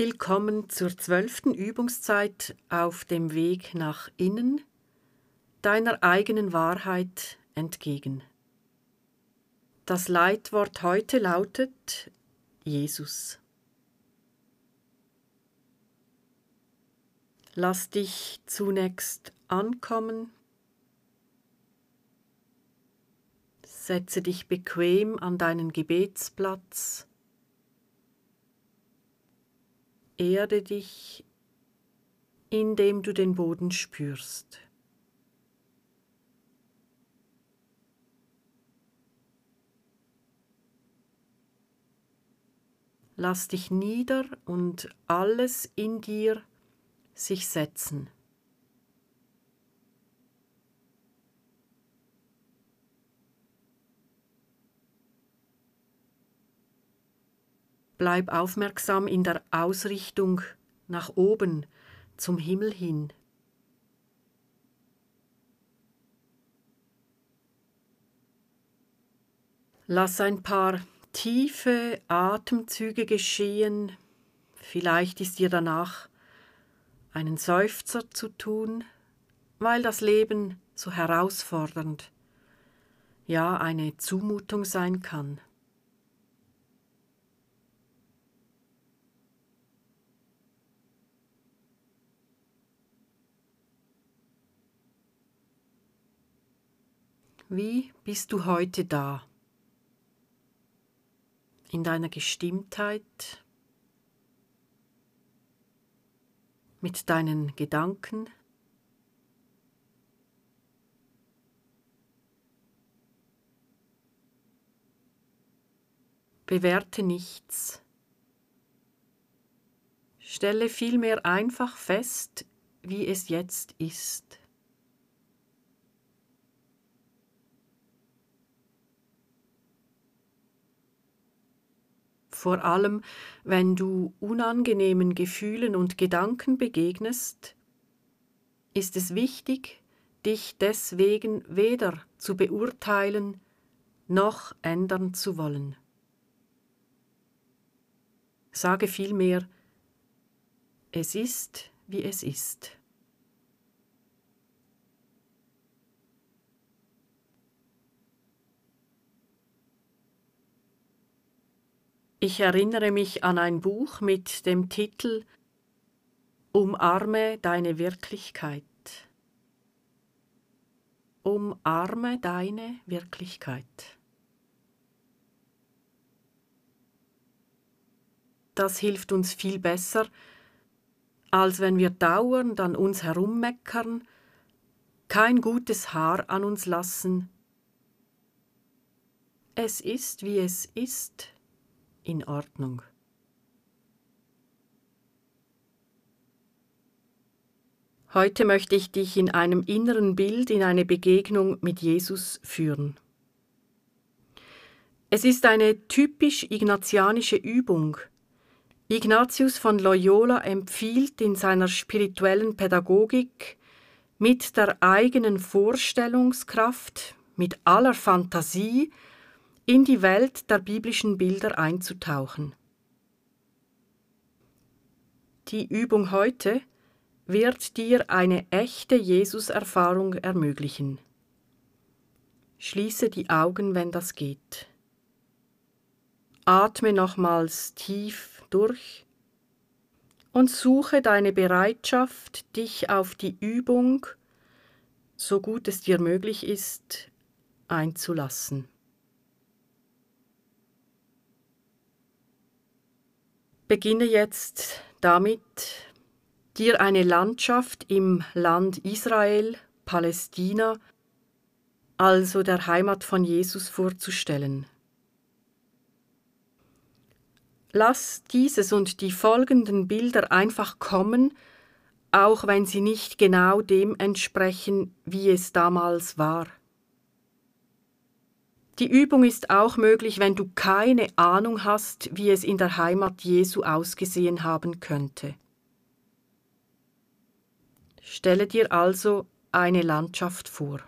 Willkommen zur zwölften Übungszeit auf dem Weg nach innen, deiner eigenen Wahrheit entgegen. Das Leitwort heute lautet Jesus. Lass dich zunächst ankommen, setze dich bequem an deinen Gebetsplatz Erde dich, indem du den Boden spürst. Lass dich nieder und alles in dir sich setzen. Bleib aufmerksam in der Ausrichtung nach oben, zum Himmel hin. Lass ein paar tiefe Atemzüge geschehen. Vielleicht ist dir danach einen Seufzer zu tun, weil das Leben so herausfordernd, ja eine Zumutung sein kann. Wie bist du heute da? In deiner Gestimmtheit? Mit deinen Gedanken? Bewerte nichts. Stelle vielmehr einfach fest, wie es jetzt ist. Vor allem wenn du unangenehmen Gefühlen und Gedanken begegnest, ist es wichtig, dich deswegen weder zu beurteilen noch ändern zu wollen. Sage vielmehr, es ist, wie es ist. Ich erinnere mich an ein Buch mit dem Titel Umarme deine Wirklichkeit. Umarme deine Wirklichkeit. Das hilft uns viel besser, als wenn wir dauernd an uns herummeckern, kein gutes Haar an uns lassen. Es ist, wie es ist, in Ordnung. Heute möchte ich dich in einem inneren Bild in eine Begegnung mit Jesus führen. Es ist eine typisch ignatianische Übung. Ignatius von Loyola empfiehlt in seiner spirituellen Pädagogik mit der eigenen Vorstellungskraft, mit aller Fantasie, in die Welt der biblischen Bilder einzutauchen. Die Übung heute wird dir eine echte Jesus-Erfahrung ermöglichen. Schließe die Augen, wenn das geht. Atme nochmals tief durch und suche deine Bereitschaft, dich auf die Übung, so gut es dir möglich ist, einzulassen. Beginne jetzt damit, dir eine Landschaft im Land Israel, Palästina, also der Heimat von Jesus vorzustellen. Lass dieses und die folgenden Bilder einfach kommen, auch wenn sie nicht genau dem entsprechen, wie es damals war. Die Übung ist auch möglich, wenn du keine Ahnung hast, wie es in der Heimat Jesu ausgesehen haben könnte. Stelle dir also eine Landschaft vor.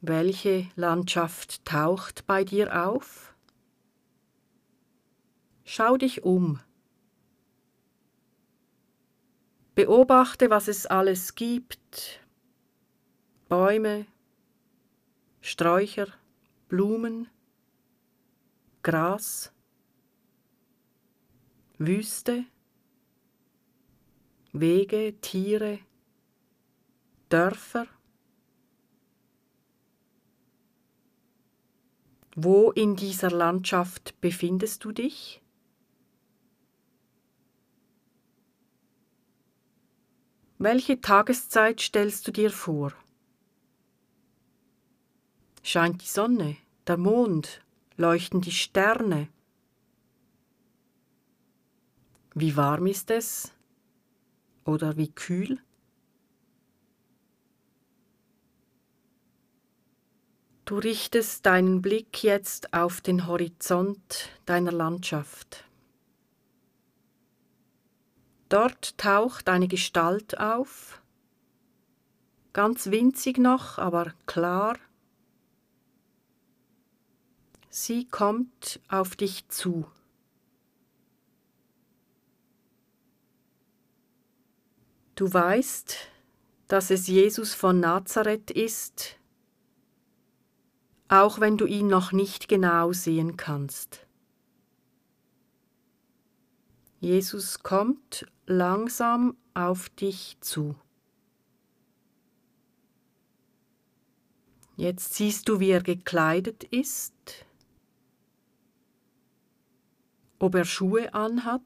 Welche Landschaft taucht bei dir auf? Schau dich um. Beobachte, was es alles gibt. Bäume, Sträucher, Blumen, Gras, Wüste, Wege, Tiere, Dörfer. Wo in dieser Landschaft befindest du dich? Welche Tageszeit stellst du dir vor? Scheint die Sonne, der Mond, leuchten die Sterne? Wie warm ist es? Oder wie kühl? Du richtest deinen Blick jetzt auf den Horizont deiner Landschaft. Dort taucht eine Gestalt auf, ganz winzig noch, aber klar. Sie kommt auf dich zu. Du weißt, dass es Jesus von Nazareth ist, auch wenn du ihn noch nicht genau sehen kannst. Jesus kommt langsam auf dich zu. Jetzt siehst du, wie er gekleidet ist, ob er Schuhe anhat,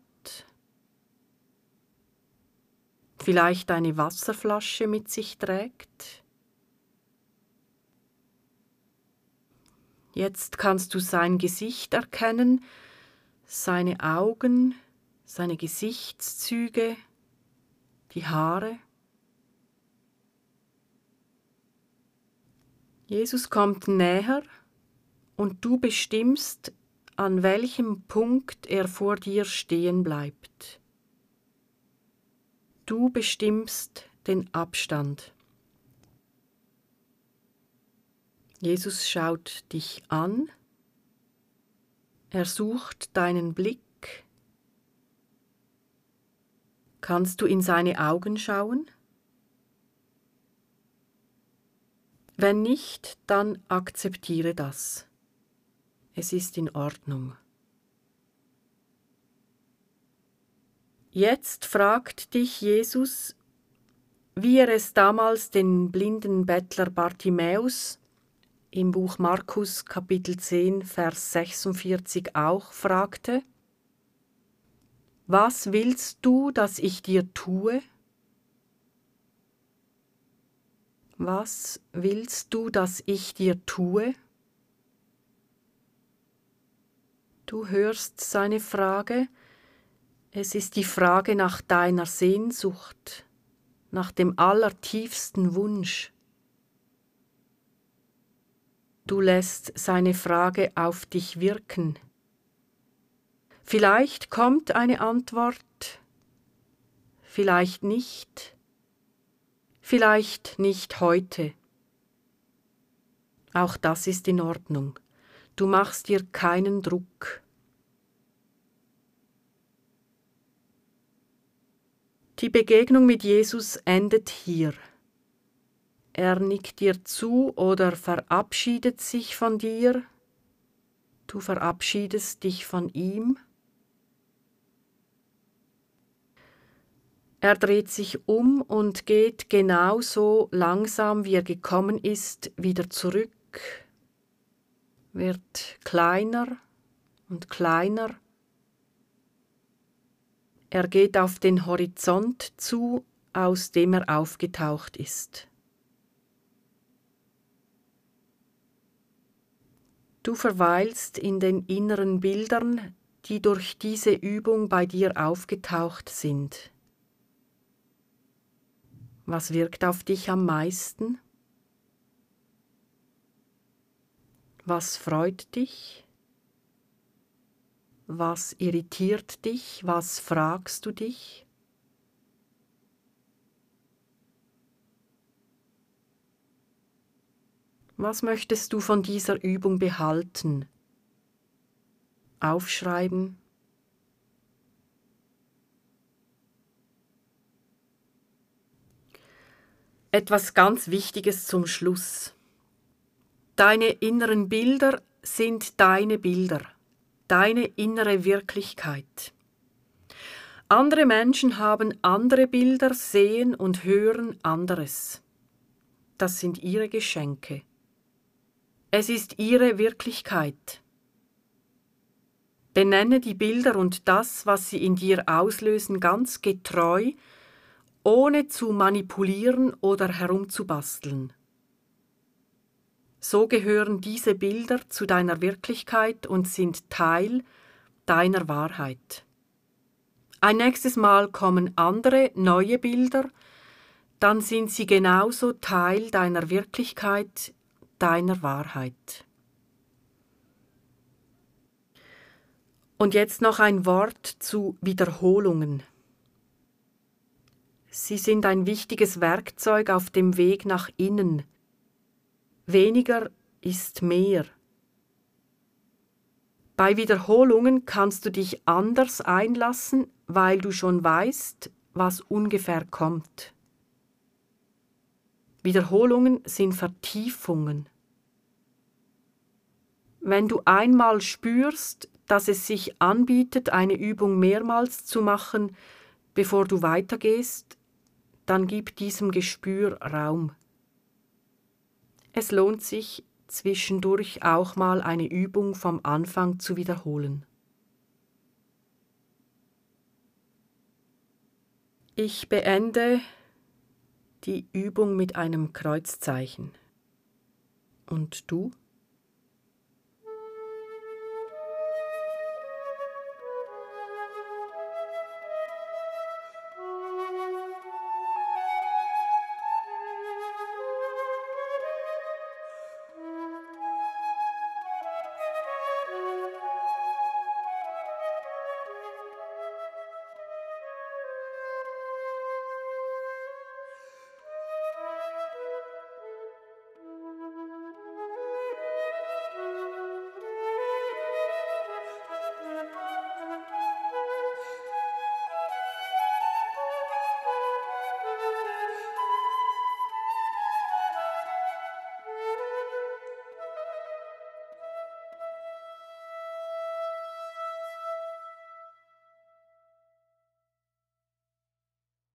vielleicht eine Wasserflasche mit sich trägt. Jetzt kannst du sein Gesicht erkennen, seine Augen, seine Gesichtszüge, die Haare. Jesus kommt näher und du bestimmst, an welchem Punkt er vor dir stehen bleibt. Du bestimmst den Abstand. Jesus schaut dich an, er sucht deinen Blick. Kannst du in seine Augen schauen? Wenn nicht, dann akzeptiere das. Es ist in Ordnung. Jetzt fragt dich Jesus, wie er es damals den blinden Bettler Bartimäus im Buch Markus Kapitel 10 Vers 46 auch fragte, Was willst du, dass ich dir tue? Was willst du, dass ich dir tue? Du hörst seine Frage, es ist die Frage nach deiner Sehnsucht, nach dem allertiefsten Wunsch. Du lässt seine Frage auf dich wirken. Vielleicht kommt eine Antwort, vielleicht nicht, vielleicht nicht heute. Auch das ist in Ordnung. Du machst dir keinen Druck. Die Begegnung mit Jesus endet hier. Er nickt dir zu oder verabschiedet sich von dir. Du verabschiedest dich von ihm. Er dreht sich um und geht genauso langsam, wie er gekommen ist, wieder zurück, wird kleiner und kleiner er geht auf den Horizont zu, aus dem er aufgetaucht ist. Du verweilst in den inneren Bildern, die durch diese Übung bei dir aufgetaucht sind. Was wirkt auf dich am meisten? Was freut dich? Was irritiert dich? Was fragst du dich? Was möchtest du von dieser Übung behalten? Aufschreiben. Etwas ganz Wichtiges zum Schluss. Deine inneren Bilder sind deine Bilder, deine innere Wirklichkeit. Andere Menschen haben andere Bilder, sehen und hören anderes. Das sind ihre Geschenke. Es ist ihre Wirklichkeit. Benenne die Bilder und das, was sie in dir auslösen, ganz getreu, ohne zu manipulieren oder herumzubasteln. So gehören diese Bilder zu deiner Wirklichkeit und sind Teil deiner Wahrheit. Ein nächstes Mal kommen andere neue Bilder, dann sind sie genauso Teil deiner Wirklichkeit, deiner Wahrheit. Und jetzt noch ein Wort zu Wiederholungen. Sie sind ein wichtiges Werkzeug auf dem Weg nach innen. Weniger ist mehr. Bei Wiederholungen kannst du dich anders einlassen, weil du schon weißt, was ungefähr kommt. Wiederholungen sind Vertiefungen. Wenn du einmal spürst, dass es sich anbietet, eine Übung mehrmals zu machen, bevor du weitergehst, dann gib diesem Gespür Raum. Es lohnt sich, zwischendurch auch mal eine Übung vom Anfang zu wiederholen. Ich beende die Übung mit einem Kreuzzeichen. Und du?